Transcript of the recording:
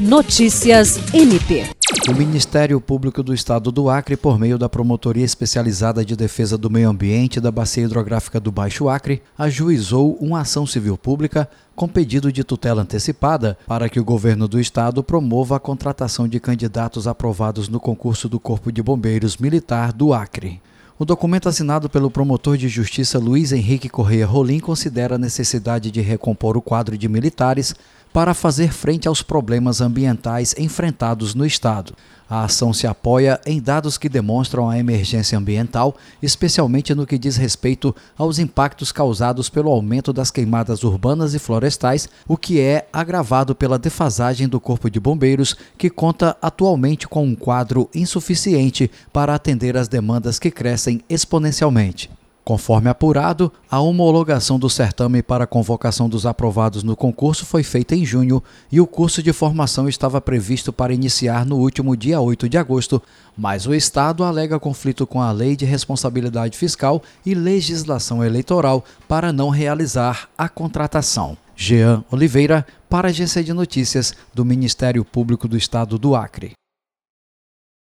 Notícias MP. O Ministério Público do Estado do Acre, por meio da Promotoria Especializada de Defesa do Meio Ambiente da Bacia Hidrográfica do Baixo Acre, ajuizou uma ação civil pública com pedido de tutela antecipada para que o governo do estado promova a contratação de candidatos aprovados no concurso do Corpo de Bombeiros Militar do Acre. O documento assinado pelo promotor de justiça Luiz Henrique Correia Rolim considera a necessidade de recompor o quadro de militares para fazer frente aos problemas ambientais enfrentados no Estado. A ação se apoia em dados que demonstram a emergência ambiental, especialmente no que diz respeito aos impactos causados pelo aumento das queimadas urbanas e florestais, o que é agravado pela defasagem do Corpo de Bombeiros, que conta atualmente com um quadro insuficiente para atender às demandas que crescem exponencialmente. Conforme apurado, a homologação do certame para a convocação dos aprovados no concurso foi feita em junho e o curso de formação estava previsto para iniciar no último dia 8 de agosto, mas o Estado alega conflito com a Lei de Responsabilidade Fiscal e legislação eleitoral para não realizar a contratação. Jean Oliveira, para a Agência de Notícias do Ministério Público do Estado do Acre.